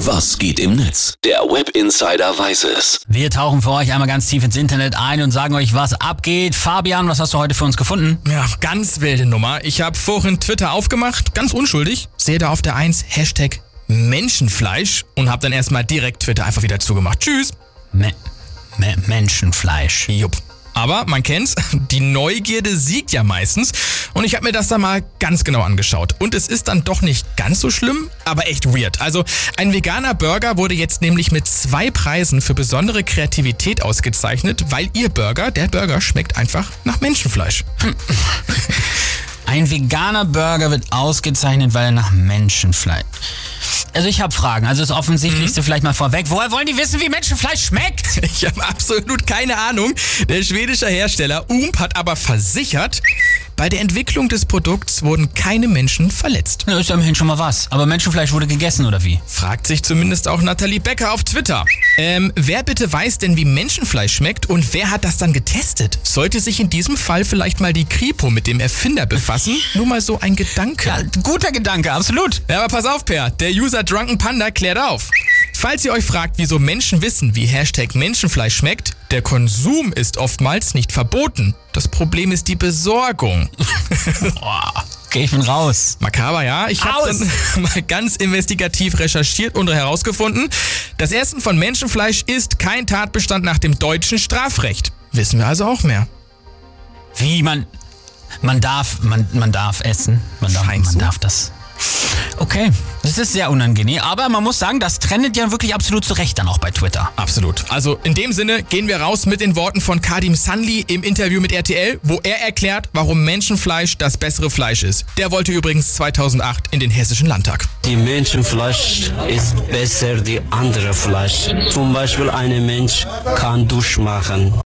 Was geht im Netz? Der Web Insider weiß es. Wir tauchen für euch einmal ganz tief ins Internet ein und sagen euch, was abgeht. Fabian, was hast du heute für uns gefunden? Ja, ganz wilde Nummer. Ich habe vorhin Twitter aufgemacht, ganz unschuldig. Sehe da auf der 1 Hashtag Menschenfleisch und habe dann erstmal direkt Twitter einfach wieder zugemacht. Tschüss. Me Me Menschenfleisch. Jupp. Aber man kennt's, die Neugierde siegt ja meistens. Und ich habe mir das da mal ganz genau angeschaut. Und es ist dann doch nicht ganz so schlimm, aber echt weird. Also ein veganer Burger wurde jetzt nämlich mit zwei Preisen für besondere Kreativität ausgezeichnet, weil ihr Burger, der Burger, schmeckt einfach nach Menschenfleisch. Ein veganer Burger wird ausgezeichnet, weil er nach Menschenfleisch. Also ich habe Fragen. Also das Offensichtlichste vielleicht mal vorweg. Woher wollen die wissen, wie Menschenfleisch schmeckt? Ich habe absolut keine Ahnung. Der schwedische Hersteller Ump hat aber versichert, bei der Entwicklung des Produkts wurden keine Menschen verletzt. Na, ist ja immerhin schon mal was. Aber Menschenfleisch wurde gegessen, oder wie? Fragt sich zumindest auch Nathalie Becker auf Twitter. Ähm, wer bitte weiß denn, wie Menschenfleisch schmeckt und wer hat das dann getestet? Sollte sich in diesem Fall vielleicht mal die Kripo mit dem Erfinder befassen? Nur mal so ein Gedanke. Ja, guter Gedanke, absolut. Ja, aber pass auf, Per. Der User Drunken Panda klärt auf. Falls ihr euch fragt, wieso Menschen wissen, wie Hashtag Menschenfleisch schmeckt, der Konsum ist oftmals nicht verboten. Das Problem ist die Besorgung. Boah, okay, ich bin raus. Makaber, ja. Ich habe dann mal ganz investigativ recherchiert und herausgefunden, das Essen von Menschenfleisch ist kein Tatbestand nach dem deutschen Strafrecht. Wissen wir also auch mehr. Wie man. Man darf, man, man darf essen. Man darf, man darf das. Okay, das ist sehr unangenehm. Aber man muss sagen, das trendet ja wirklich absolut zurecht dann auch bei Twitter. Absolut. Also in dem Sinne gehen wir raus mit den Worten von Kadim Sanli im Interview mit RTL, wo er erklärt, warum Menschenfleisch das bessere Fleisch ist. Der wollte übrigens 2008 in den Hessischen Landtag. Die Menschenfleisch ist besser die andere Fleisch. Zum Beispiel ein Mensch kann Dusch machen.